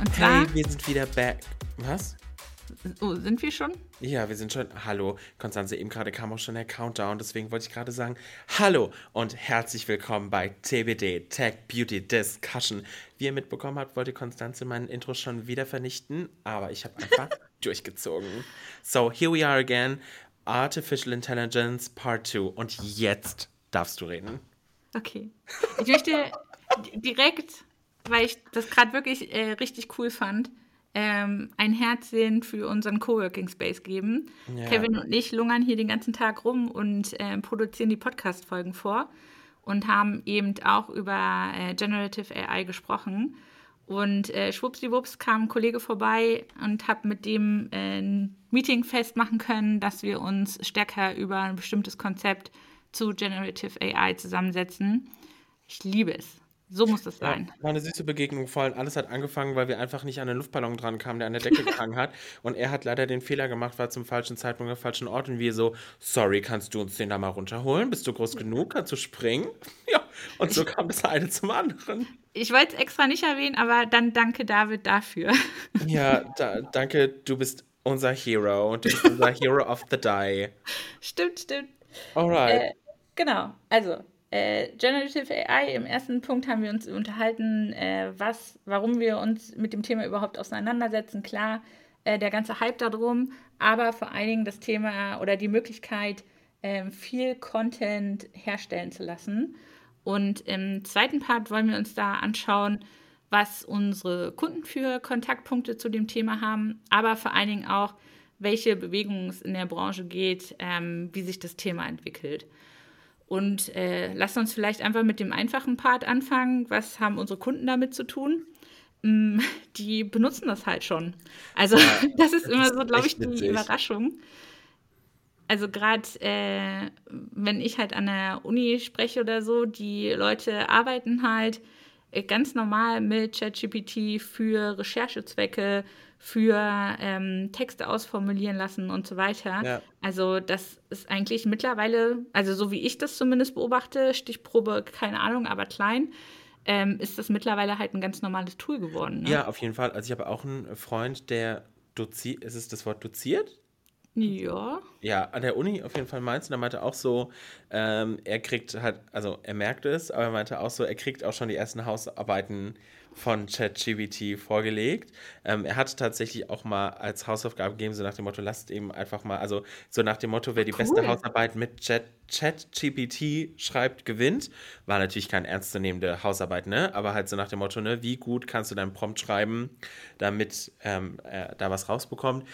Und zwar, Hey, wir sind wieder back. Was? oh, sind wir schon? Ja, wir sind schon. Hallo, Konstanze, eben gerade kam auch schon der Countdown, deswegen wollte ich gerade sagen, hallo und herzlich willkommen bei TBD, Tech Beauty Discussion. Wie ihr mitbekommen habt, wollte Konstanze mein Intro schon wieder vernichten, aber ich habe einfach durchgezogen. So, here we are again, Artificial Intelligence Part 2 und jetzt darfst du reden. Okay. Ich möchte direkt, weil ich das gerade wirklich äh, richtig cool fand, ähm, ein Herzchen für unseren Coworking Space geben. Ja. Kevin und ich lungern hier den ganzen Tag rum und ähm, produzieren die Podcast-Folgen vor und haben eben auch über äh, Generative AI gesprochen. Und äh, schwuppsiwupps kam ein Kollege vorbei und habe mit dem äh, ein Meeting festmachen können, dass wir uns stärker über ein bestimmtes Konzept zu Generative AI zusammensetzen. Ich liebe es. So muss das sein. Ja, war eine süße Begegnung, vor allem alles hat angefangen, weil wir einfach nicht an den Luftballon dran kamen, der an der Decke gehangen hat. Und er hat leider den Fehler gemacht, war zum falschen Zeitpunkt am falschen Ort. Und wir so, sorry, kannst du uns den da mal runterholen? Bist du groß genug? Kannst du springen? Ja, und so kam das eine zum anderen. Ich wollte es extra nicht erwähnen, aber dann danke David dafür. Ja, da, danke, du bist unser Hero und du bist unser Hero of the Day. stimmt, stimmt. Alright. Äh, genau, also äh, Generative AI, im ersten Punkt haben wir uns unterhalten, äh, was, warum wir uns mit dem Thema überhaupt auseinandersetzen. Klar, äh, der ganze Hype darum, aber vor allen Dingen das Thema oder die Möglichkeit, ähm, viel Content herstellen zu lassen. Und im zweiten Part wollen wir uns da anschauen, was unsere Kunden für Kontaktpunkte zu dem Thema haben, aber vor allen Dingen auch, welche Bewegung es in der Branche geht, ähm, wie sich das Thema entwickelt. Und äh, lasst uns vielleicht einfach mit dem einfachen Part anfangen. Was haben unsere Kunden damit zu tun? Mm, die benutzen das halt schon. Also das ist das immer ist so, glaube ich, die witzig. Überraschung. Also gerade äh, wenn ich halt an der Uni spreche oder so, die Leute arbeiten halt äh, ganz normal mit ChatGPT für Recherchezwecke, für ähm, Texte ausformulieren lassen und so weiter. Ja. Also das ist eigentlich mittlerweile, also so wie ich das zumindest beobachte, Stichprobe, keine Ahnung, aber klein, ähm, ist das mittlerweile halt ein ganz normales Tool geworden. Ne? Ja, auf jeden Fall. Also ich habe auch einen Freund, der doziert, ist es das Wort doziert? Ja. Ja, an der Uni auf jeden Fall Mainz. Und er meinte auch so, ähm, er kriegt halt, also er merkt es, aber er meinte auch so, er kriegt auch schon die ersten Hausarbeiten von ChatGPT vorgelegt. Ähm, er hat tatsächlich auch mal als Hausaufgabe gegeben, so nach dem Motto, lasst eben einfach mal, also so nach dem Motto, wer die beste Cool. Hausarbeit mit Chat ChatGPT schreibt, gewinnt. War natürlich kein ernstzunehmende Hausarbeit, ne? Aber halt so nach dem Motto, ne, wie gut kannst du deinen Prompt schreiben, damit ähm, er da was rausbekommt.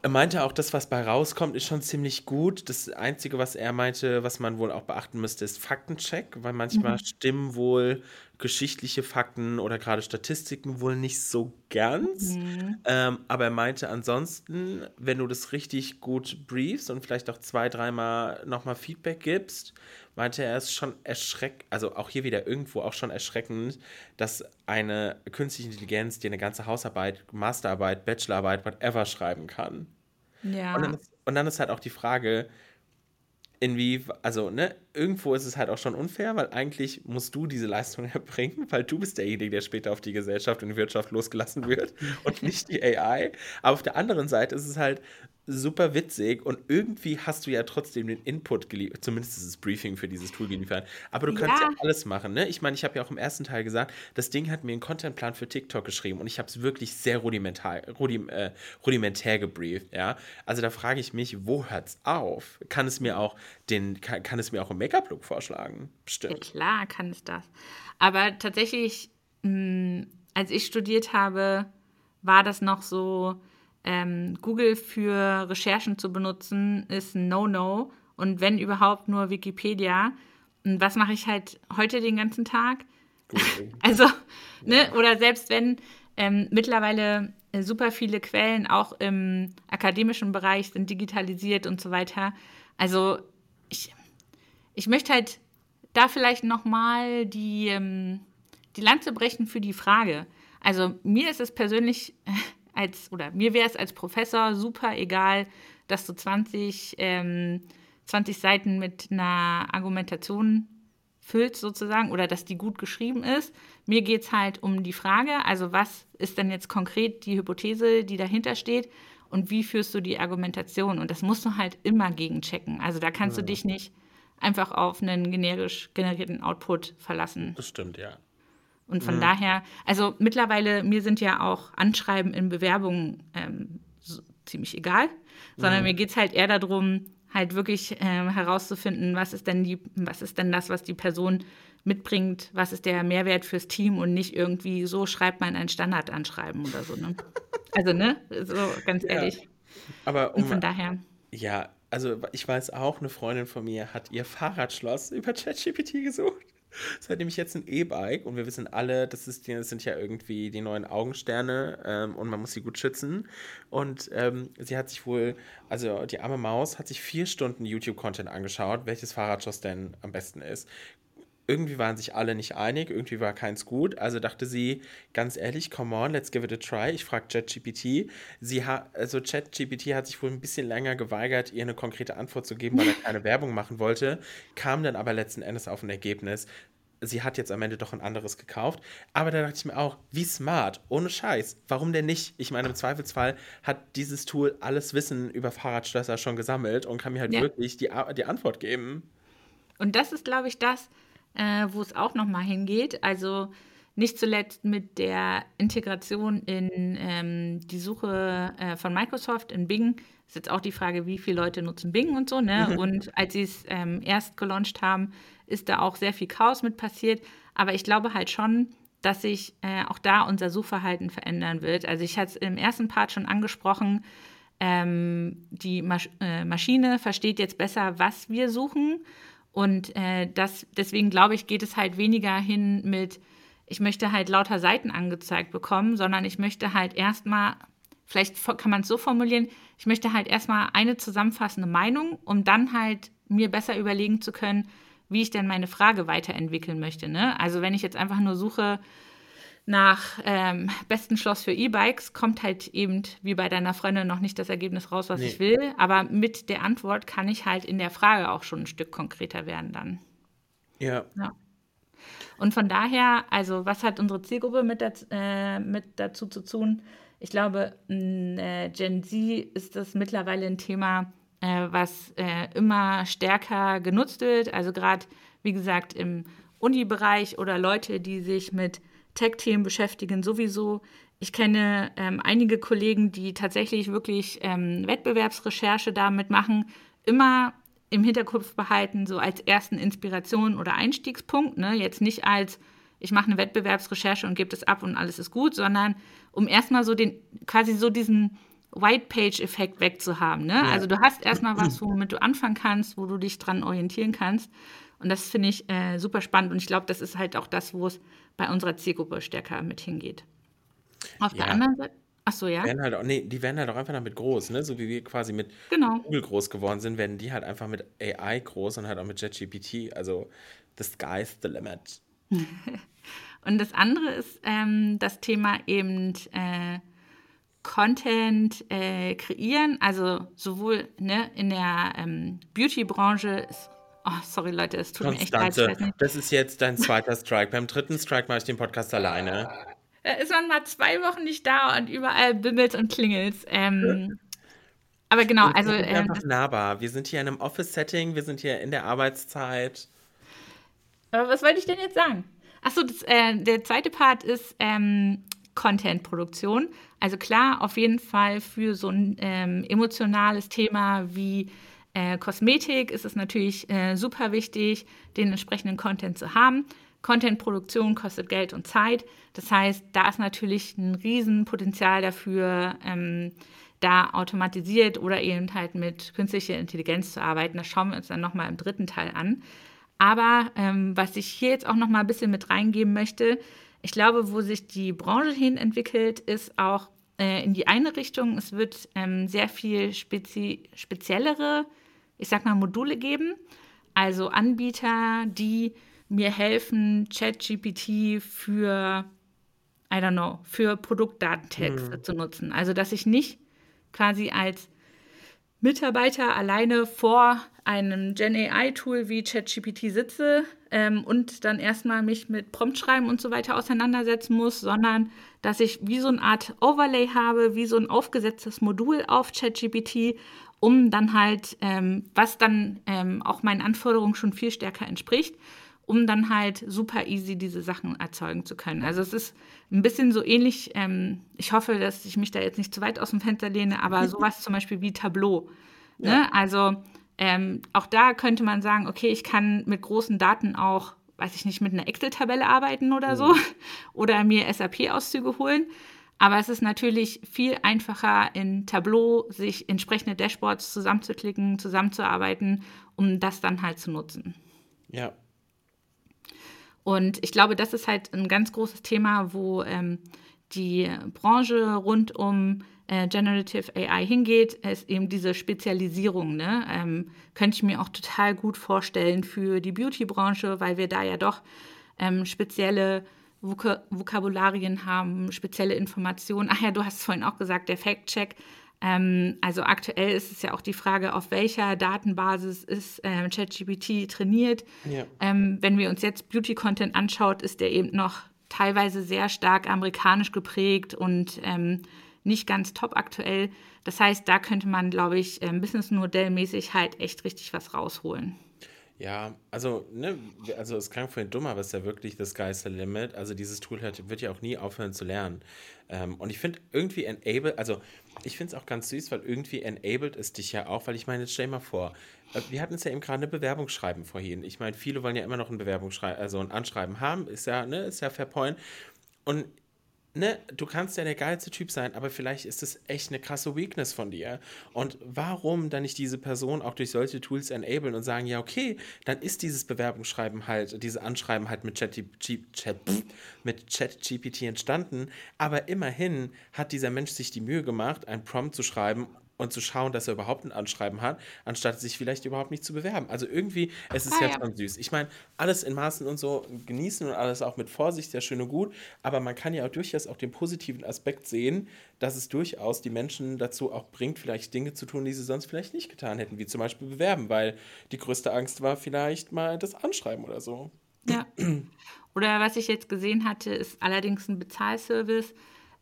Er meinte auch, das, was bei rauskommt, ist schon ziemlich gut. Das Einzige, was er meinte, was man wohl auch beachten müsste, ist Faktencheck, weil manchmal stimmen wohl geschichtliche Fakten oder gerade Statistiken wohl nicht so ganz. Ähm, aber er meinte ansonsten, wenn du das richtig gut briefst und vielleicht auch zwei, dreimal nochmal Feedback gibst, meinte er, es ist schon erschreckend, also auch hier wieder irgendwo auch schon erschreckend, dass eine künstliche Intelligenz dir eine ganze Hausarbeit, Masterarbeit, Bachelorarbeit, whatever schreiben kann. Ja. Und dann, ist, und dann ist halt auch die Frage, inwie, also, ne, irgendwo ist es halt auch schon unfair, weil eigentlich musst du diese Leistung erbringen, weil du bist derjenige, der später auf die Gesellschaft und die Wirtschaft losgelassen wird und nicht die AI. Aber auf der anderen Seite ist es halt super witzig und irgendwie hast du ja trotzdem den Input geliefert, zumindest ist das Briefing für dieses Tool geliefert. Aber du kannst ja, Ja. alles machen, ne? Ich meine, ich habe ja auch im ersten Teil gesagt, das Ding hat mir einen Contentplan für TikTok geschrieben und ich habe es wirklich sehr rudimentar, rudim, äh, rudimentär gebrieft, ja? Also da frage ich mich, wo hört's auf? Kann es mir auch den, kann, kann es mir auch einen Make-up-Look vorschlagen? Ja, Bestimmt. klar kann es das. Aber tatsächlich, mh, als ich studiert habe, war das noch so, ähm, Google für Recherchen zu benutzen, ist ein No-No. Und wenn überhaupt nur Wikipedia. Und was mache ich halt heute den ganzen Tag? Also, ne, oder selbst wenn ähm, mittlerweile äh, super viele Quellen auch im akademischen Bereich sind digitalisiert und so weiter. Also, ich, ich möchte halt da vielleicht nochmal die, ähm, die Lanze brechen für die Frage. Also, mir ist es persönlich als, oder mir wäre es als Professor super egal, dass du 20, ähm, 20 Seiten mit einer Argumentation ausfüllst sozusagen oder dass die gut geschrieben ist. Mir geht es halt um die Frage, also was ist denn jetzt konkret die Hypothese, die dahinter steht und wie führst du die Argumentation? Und das musst du halt immer gegenchecken. Also da kannst ja. du dich nicht einfach auf einen generisch generierten Output verlassen. Das stimmt, ja. Und von mhm. daher, also mittlerweile, mir sind ja auch Anschreiben in Bewerbungen ähm, so, ziemlich egal, sondern mhm. mir geht es halt eher darum, halt wirklich ähm, herauszufinden, was ist denn die, was ist denn das, was die Person mitbringt, was ist der Mehrwert fürs Team und nicht irgendwie so schreibt man ein Standardanschreiben oder so, ne? Also, ne? So ganz ehrlich. Ja. Aber um, und von daher. Ja, also ich weiß auch, eine Freundin von mir hat ihr Fahrradschloss über ChatGPT gesucht. Es hat nämlich jetzt ein E-Bike und wir wissen alle, das, ist, das sind ja irgendwie die neuen Augensterne ähm, und man muss sie gut schützen. Und ähm, sie hat sich wohl, also die arme Maus hat sich vier Stunden YouTube-Content angeschaut, welches Fahrradschloss denn am besten ist irgendwie waren sich alle nicht einig, irgendwie war keins gut. Also dachte sie, ganz ehrlich, come on, let's give it a try. Ich frage ChatGPT. Sie hat, also ChatGPT hat sich wohl ein bisschen länger geweigert, ihr eine konkrete Antwort zu geben, weil er keine Werbung machen wollte, kam dann aber letzten Endes auf ein Ergebnis. Sie hat jetzt am Ende doch ein anderes gekauft. Aber da dachte ich mir auch, wie smart, ohne Scheiß. Warum denn nicht? Ich meine, im Zweifelsfall hat dieses Tool alles Wissen über Fahrradschlösser schon gesammelt und kann mir halt ja. wirklich die, die Antwort geben. Und das ist, glaube ich, das, äh, wo es auch nochmal hingeht. Also nicht zuletzt mit der Integration in ähm, die Suche äh, von Microsoft in Bing ist jetzt auch die Frage, wie viele Leute nutzen Bing und so. Ne? Mhm. Und als sie es ähm, erst gelauncht haben, ist da auch sehr viel Chaos mit passiert. Aber ich glaube halt schon, dass sich äh, auch da unser Suchverhalten verändern wird. Also ich hatte es im ersten Part schon angesprochen, ähm, die Masch äh, Maschine versteht jetzt besser, was wir suchen und äh, das, deswegen glaube ich, geht es halt weniger hin mit, ich möchte halt lauter Seiten angezeigt bekommen, sondern ich möchte halt erstmal, vielleicht kann man es so formulieren, ich möchte halt erstmal eine zusammenfassende Meinung, um dann halt mir besser überlegen zu können, wie ich denn meine Frage weiterentwickeln möchte. Ne? Also wenn ich jetzt einfach nur suche, nach ähm, besten Schloss für E-Bikes kommt halt eben wie bei deiner Freundin noch nicht das Ergebnis raus, was nee. ich will. Aber mit der Antwort kann ich halt in der Frage auch schon ein Stück konkreter werden dann. Ja. ja. Und von daher, also was hat unsere Zielgruppe mit, das, äh, mit dazu zu tun? Ich glaube, in äh, Gen Z ist das mittlerweile ein Thema, äh, was äh, immer stärker genutzt wird. Also gerade, wie gesagt, im Uni-Bereich oder Leute, die sich mit Tech-Themen beschäftigen sowieso. Ich kenne ähm, einige Kollegen, die tatsächlich wirklich ähm, Wettbewerbsrecherche damit machen, immer im Hinterkopf behalten, so als ersten Inspiration oder Einstiegspunkt. Ne? Jetzt nicht als, ich mache eine Wettbewerbsrecherche und gebe das ab und alles ist gut, sondern um erstmal so den, quasi so diesen White-Page-Effekt wegzuhaben. Ne? Ja. Also du hast erstmal was, womit du anfangen kannst, wo du dich dran orientieren kannst. Und das finde ich äh, super spannend. Und ich glaube, das ist halt auch das, wo es bei unserer Zielgruppe stärker mit hingeht. Auf ja. der anderen Seite. Ach so, ja. Werden halt auch, nee, die werden halt auch einfach damit groß, ne? So wie wir quasi mit genau. Google groß geworden sind, werden die halt einfach mit AI groß und halt auch mit JetGPT. Also the sky's the limit. und das andere ist ähm, das Thema eben äh, Content äh, kreieren. Also sowohl ne, in der ähm, Beauty-Branche ist Oh, sorry, Leute, es tut Konstanze, mir echt leid. Das ist jetzt dein zweiter Strike. Beim dritten Strike mache ich den Podcast alleine. Da ist man mal zwei Wochen nicht da und überall bimmelt und klingelt. Ähm, aber genau, also. Wir sind ähm, einfach nahbar. Wir sind hier in einem Office-Setting, wir sind hier in der Arbeitszeit. Aber was wollte ich denn jetzt sagen? Achso, äh, der zweite Part ist ähm, Content-Produktion. Also klar, auf jeden Fall für so ein ähm, emotionales Thema wie äh, Kosmetik ist es natürlich äh, super wichtig, den entsprechenden Content zu haben. Content-Produktion kostet Geld und Zeit. Das heißt, da ist natürlich ein Riesenpotenzial dafür, ähm, da automatisiert oder eben halt mit künstlicher Intelligenz zu arbeiten. Das schauen wir uns dann nochmal im dritten Teil an. Aber ähm, was ich hier jetzt auch nochmal ein bisschen mit reingeben möchte, ich glaube, wo sich die Branche hin entwickelt, ist auch äh, in die eine Richtung. Es wird ähm, sehr viel spezi speziellere ich sag mal, Module geben. Also Anbieter, die mir helfen, ChatGPT für, I don't know, für Produktdatentexte mhm. zu nutzen. Also, dass ich nicht quasi als Mitarbeiter alleine vor einem Gen AI-Tool wie ChatGPT sitze ähm, und dann erstmal mich mit Promptschreiben und so weiter auseinandersetzen muss, sondern dass ich wie so eine Art Overlay habe, wie so ein aufgesetztes Modul auf ChatGPT, um dann halt, ähm, was dann ähm, auch meinen Anforderungen schon viel stärker entspricht, um dann halt super easy diese Sachen erzeugen zu können. Also es ist ein bisschen so ähnlich, ähm, ich hoffe, dass ich mich da jetzt nicht zu weit aus dem Fenster lehne, aber sowas zum Beispiel wie Tableau. Ne? Ja. Also ähm, auch da könnte man sagen, okay, ich kann mit großen Daten auch, weiß ich nicht, mit einer Excel-Tabelle arbeiten oder so mhm. oder mir SAP-Auszüge holen. Aber es ist natürlich viel einfacher, in Tableau sich entsprechende Dashboards zusammenzuklicken, zusammenzuarbeiten, um das dann halt zu nutzen. Ja, und ich glaube, das ist halt ein ganz großes Thema, wo ähm, die Branche rund um äh, Generative AI hingeht, ist eben diese Spezialisierung. Ne? Ähm, könnte ich mir auch total gut vorstellen für die Beauty-Branche, weil wir da ja doch ähm, spezielle Vok Vokabularien haben, spezielle Informationen. Ach ja, du hast es vorhin auch gesagt, der Fact-Check. Ähm, also aktuell ist es ja auch die Frage, auf welcher Datenbasis ist ähm, ChatGPT trainiert. Ja. Ähm, wenn wir uns jetzt Beauty-Content anschaut, ist der eben noch teilweise sehr stark amerikanisch geprägt und ähm, nicht ganz top aktuell. Das heißt, da könnte man, glaube ich, äh, businessmodellmäßig halt echt richtig was rausholen. Ja, also, ne, also es klang vorhin dumm, aber es ist ja wirklich the sky's the limit. Also dieses Tool hat, wird ja auch nie aufhören zu lernen. Ähm, und ich finde irgendwie enable, also ich finde es auch ganz süß, weil irgendwie enabled es dich ja auch, weil ich meine, jetzt stell mal vor, äh, wir hatten es ja eben gerade eine Bewerbung schreiben vorhin. Ich meine, viele wollen ja immer noch ein Bewerbungsschreiben, also ein Anschreiben haben, ist ja, ne, ist ja fair point. Und ne, du kannst ja der geilste Typ sein, aber vielleicht ist es echt eine krasse Weakness von dir. Und warum dann nicht diese Person auch durch solche Tools enablen und sagen, ja, okay, dann ist dieses Bewerbungsschreiben halt, diese Anschreiben halt mit ChatGPT entstanden, aber immerhin hat dieser Mensch sich die Mühe gemacht, ein Prompt zu schreiben und zu schauen, dass er überhaupt ein Anschreiben hat, anstatt sich vielleicht überhaupt nicht zu bewerben. Also irgendwie, es ist ah, ja, ja schon süß. Ich meine, alles in Maßen und so genießen und alles auch mit Vorsicht, ja schön und gut, aber man kann ja auch durchaus auch den positiven Aspekt sehen, dass es durchaus die Menschen dazu auch bringt, vielleicht Dinge zu tun, die sie sonst vielleicht nicht getan hätten, wie zum Beispiel bewerben, weil die größte Angst war vielleicht mal das Anschreiben oder so. Ja. Oder was ich jetzt gesehen hatte, ist allerdings ein Bezahlservice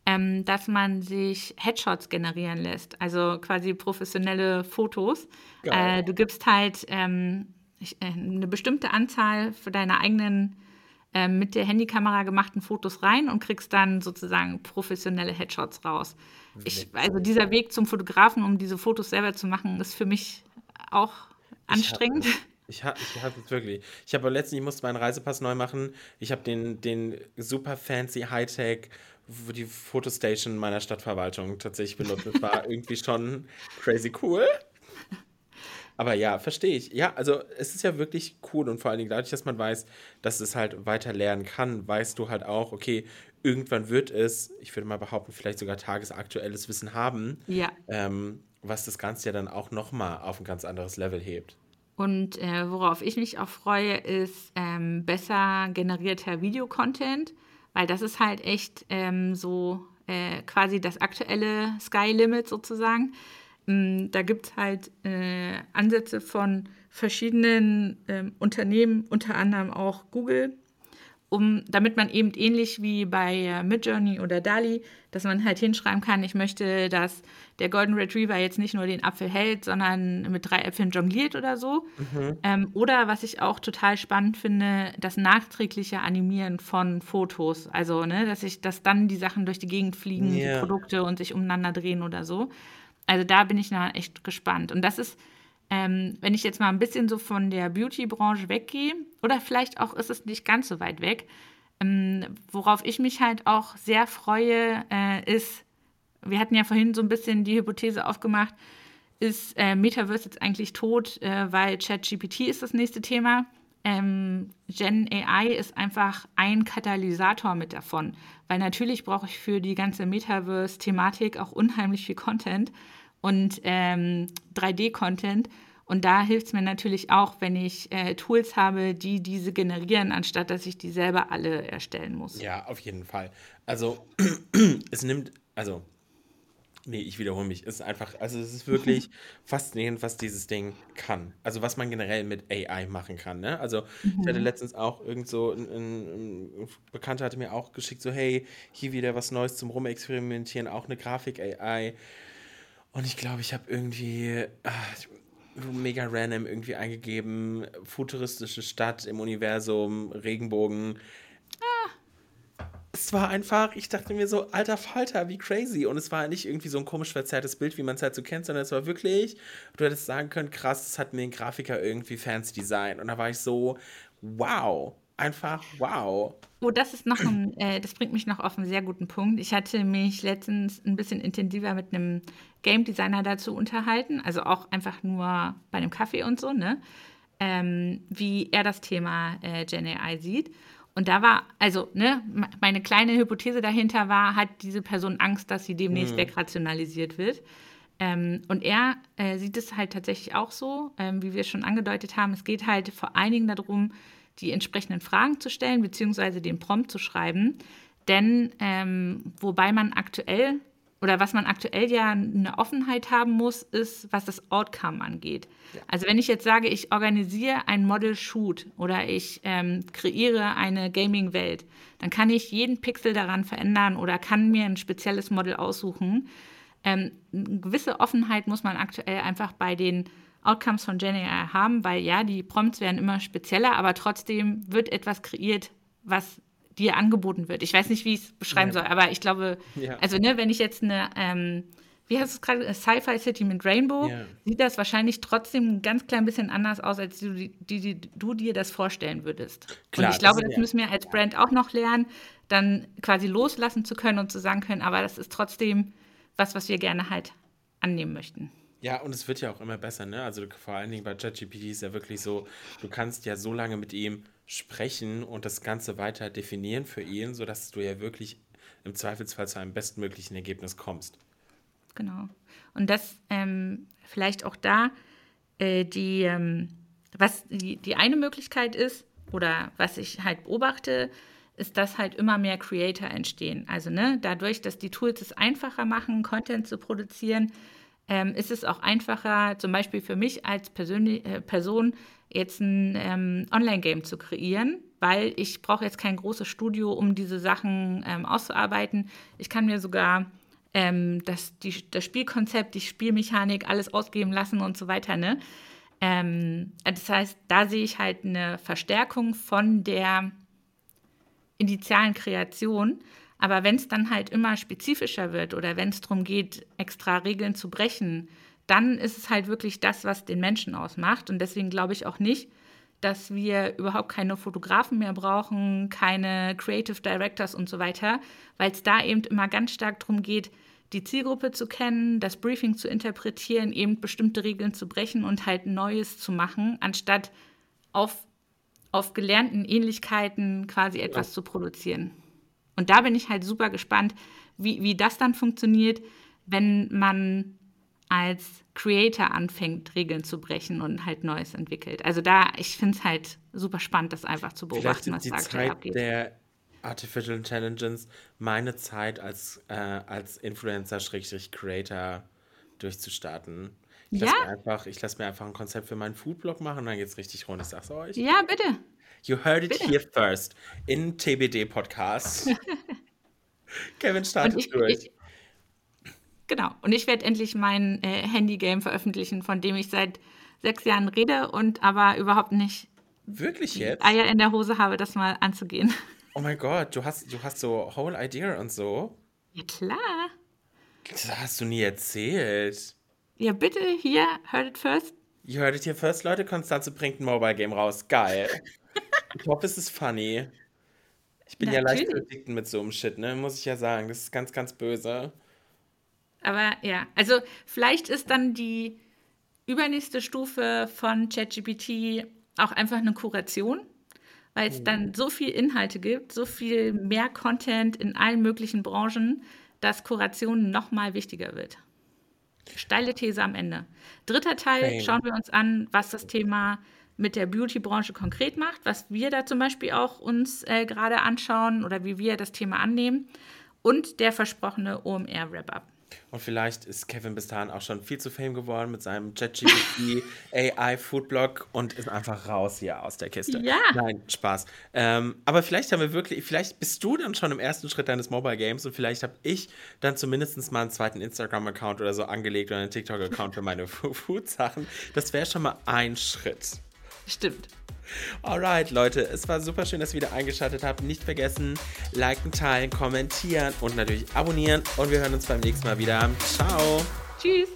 ähm, dass man sich Headshots generieren lässt, also quasi professionelle Fotos. Äh, du gibst halt ähm, äh, eine bestimmte Anzahl für deine eigenen äh, mit der Handykamera gemachten Fotos rein und kriegst dann sozusagen professionelle Headshots raus. Ich, also dieser Weg zum Fotografen, um diese Fotos selber zu machen, ist für mich auch anstrengend. Ich hatte ich hab es wirklich. Ich habe letztens, ich musste meinen Reisepass neu machen. Ich habe den, den super fancy Hightech die Fotostation meiner Stadtverwaltung tatsächlich benutzt. Das war irgendwie schon crazy cool. Aber ja, verstehe ich. Ja, also es ist ja wirklich cool und vor allen Dingen dadurch, dass man weiß, dass es halt weiter lernen kann, weißt du halt auch, okay, irgendwann wird es, ich würde mal behaupten, vielleicht sogar tagesaktuelles Wissen haben, ja. ähm, was das Ganze ja dann auch nochmal auf ein ganz anderes Level hebt. Und äh, worauf ich mich auch freue, ist ähm, besser generierter Videocontent weil das ist halt echt ähm, so äh, quasi das aktuelle Sky Limit sozusagen. Ähm, da gibt es halt äh, Ansätze von verschiedenen ähm, Unternehmen, unter anderem auch Google, um, damit man eben ähnlich wie bei äh, Midjourney oder DALI, dass man halt hinschreiben kann, ich möchte, dass der Golden Retriever jetzt nicht nur den Apfel hält, sondern mit drei Äpfeln jongliert oder so. Mhm. Ähm, oder was ich auch total spannend finde, das nachträgliche Animieren von Fotos. Also, ne, dass ich, dass dann die Sachen durch die Gegend fliegen, yeah. die Produkte und sich umeinander drehen oder so. Also da bin ich noch echt gespannt. Und das ist ähm, wenn ich jetzt mal ein bisschen so von der Beauty-Branche weggehe, oder vielleicht auch ist es nicht ganz so weit weg, ähm, worauf ich mich halt auch sehr freue, äh, ist, wir hatten ja vorhin so ein bisschen die Hypothese aufgemacht, ist äh, Metaverse jetzt eigentlich tot, äh, weil ChatGPT ist das nächste Thema. Ähm, Gen AI ist einfach ein Katalysator mit davon, weil natürlich brauche ich für die ganze Metaverse-Thematik auch unheimlich viel Content und ähm, 3D-Content. Und da hilft es mir natürlich auch, wenn ich äh, Tools habe, die diese generieren, anstatt dass ich die selber alle erstellen muss. Ja, auf jeden Fall. Also es nimmt, also Nee, ich wiederhole mich. Es ist einfach, also es ist wirklich faszinierend, was dieses Ding kann. Also was man generell mit AI machen kann. Ne? Also mhm. ich hatte mhm. letztens auch irgend so, ein, ein, ein, Bekannter hatte mir auch geschickt, so hey, hier wieder was Neues zum Rumexperimentieren, auch eine Grafik-AI. Und ich glaube, ich habe irgendwie ach, mega random irgendwie eingegeben, futuristische Stadt im Universum, Regenbogen es war einfach, ich dachte mir so, alter Falter, wie crazy. Und es war nicht irgendwie so ein komisch verzerrtes Bild, wie man es halt so kennt, sondern es war wirklich, du hättest sagen können, krass, das hat mir ein Grafiker irgendwie fancy design. Und da war ich so, wow, einfach wow. Oh, das ist noch ein, äh, das bringt mich noch auf einen sehr guten Punkt. Ich hatte mich letztens ein bisschen intensiver mit einem Game Designer dazu unterhalten, also auch einfach nur bei einem Kaffee und so, ne? Ähm, wie er das Thema äh, Gen AI sieht. Und da war, also, ne, meine kleine Hypothese dahinter war, hat diese Person Angst, dass sie demnächst mhm. wegrationalisiert wird. Ähm, und er äh, sieht es halt tatsächlich auch so, ähm, wie wir schon angedeutet haben. Es geht halt vor allen Dingen darum, die entsprechenden Fragen zu stellen, beziehungsweise den Prompt zu schreiben. Denn ähm, wobei man aktuell oder was man aktuell ja eine Offenheit haben muss, ist, was das Outcome angeht. Ja. Also wenn ich jetzt sage, ich organisiere ein Model-Shoot oder ich ähm, kreiere eine Gaming-Welt, dann kann ich jeden Pixel daran verändern oder kann mir ein spezielles Model aussuchen. Ähm, eine gewisse Offenheit muss man aktuell einfach bei den Outcomes von GenAI haben, weil ja, die Prompts werden immer spezieller, aber trotzdem wird etwas kreiert, was dir angeboten wird. Ich weiß nicht, wie ich es beschreiben ja. soll, aber ich glaube, ja. also ne, wenn ich jetzt eine, ähm, wie heißt es gerade, Sci-Fi City mit Rainbow, ja. sieht das wahrscheinlich trotzdem ein ganz klein bisschen anders aus, als du, die, die, du dir das vorstellen würdest. Klar, und ich glaube, das, das müssen wir als Brand auch noch lernen, dann quasi loslassen zu können und zu sagen können, aber das ist trotzdem was, was wir gerne halt annehmen möchten. Ja, und es wird ja auch immer besser, ne? Also vor allen Dingen bei ChatGPT ist ja wirklich so, du kannst ja so lange mit ihm sprechen und das Ganze weiter definieren für ihn, sodass du ja wirklich im Zweifelsfall zu einem bestmöglichen Ergebnis kommst. Genau. Und das ähm, vielleicht auch da äh, die, ähm, was die, die eine Möglichkeit ist, oder was ich halt beobachte, ist, dass halt immer mehr Creator entstehen. Also ne, dadurch, dass die Tools es einfacher machen, Content zu produzieren, ähm, ist es auch einfacher, zum Beispiel für mich als äh, Person, jetzt ein ähm, Online-Game zu kreieren, weil ich brauche jetzt kein großes Studio, um diese Sachen ähm, auszuarbeiten. Ich kann mir sogar ähm, das, die, das Spielkonzept, die Spielmechanik, alles ausgeben lassen und so weiter. Ne? Ähm, das heißt, da sehe ich halt eine Verstärkung von der initialen Kreation. Aber wenn es dann halt immer spezifischer wird oder wenn es darum geht, extra Regeln zu brechen, dann ist es halt wirklich das, was den Menschen ausmacht. Und deswegen glaube ich auch nicht, dass wir überhaupt keine Fotografen mehr brauchen, keine Creative Directors und so weiter, weil es da eben immer ganz stark darum geht, die Zielgruppe zu kennen, das Briefing zu interpretieren, eben bestimmte Regeln zu brechen und halt Neues zu machen, anstatt auf, auf gelernten Ähnlichkeiten quasi etwas ja. zu produzieren. Und da bin ich halt super gespannt, wie, wie das dann funktioniert, wenn man als Creator anfängt, Regeln zu brechen und halt Neues entwickelt. Also da, ich finde es halt super spannend, das einfach zu beobachten, was die da aktuell Zeit abgeht. Der Artificial Intelligence meine Zeit als, äh, als Influencer-Creator durchzustarten. Ich ja. lasse mir, lass mir einfach ein Konzept für meinen Foodblog machen und dann geht es richtig rund. Ich sag's euch. Ja, bitte. You heard it bitte. here first. In TBD Podcast. Kevin startet ich, durch. Ich, Genau. Und ich werde endlich mein äh, Handy-Game veröffentlichen, von dem ich seit sechs Jahren rede und aber überhaupt nicht Wirklich jetzt? Eier in der Hose habe, das mal anzugehen. Oh mein Gott, du hast, du hast so Whole Idea und so. Ja, klar. Das hast du nie erzählt. Ja, bitte, hier, heard it first. You heard it here first, Leute. Konstanze bringt ein Mobile Game raus. Geil. ich hoffe, es ist funny. Ich bin Natürlich. ja leicht addicted mit so einem Shit, ne? Muss ich ja sagen. Das ist ganz, ganz böse. Aber ja, also vielleicht ist dann die übernächste Stufe von ChatGPT auch einfach eine Kuration, weil es dann so viel Inhalte gibt, so viel mehr Content in allen möglichen Branchen, dass Kuration noch mal wichtiger wird. Steile These am Ende. Dritter Teil schauen wir uns an, was das Thema mit der Beauty-Branche konkret macht, was wir da zum Beispiel auch uns äh, gerade anschauen oder wie wir das Thema annehmen und der versprochene OMR-Wrap-Up. Und vielleicht ist Kevin bis dahin auch schon viel zu fame geworden mit seinem ChatGPT AI Foodblog und ist einfach raus hier aus der Kiste. Ja. Nein, Spaß. Ähm, aber vielleicht haben wir wirklich, vielleicht bist du dann schon im ersten Schritt deines Mobile Games und vielleicht habe ich dann zumindest mal einen zweiten Instagram-Account oder so angelegt oder einen TikTok-Account für meine Food-Sachen. Das wäre schon mal ein Schritt. Stimmt. Alright, Leute, es war super schön, dass ihr wieder eingeschaltet habt. Nicht vergessen, liken, teilen, kommentieren und natürlich abonnieren. Und wir hören uns beim nächsten Mal wieder. Ciao. Tschüss.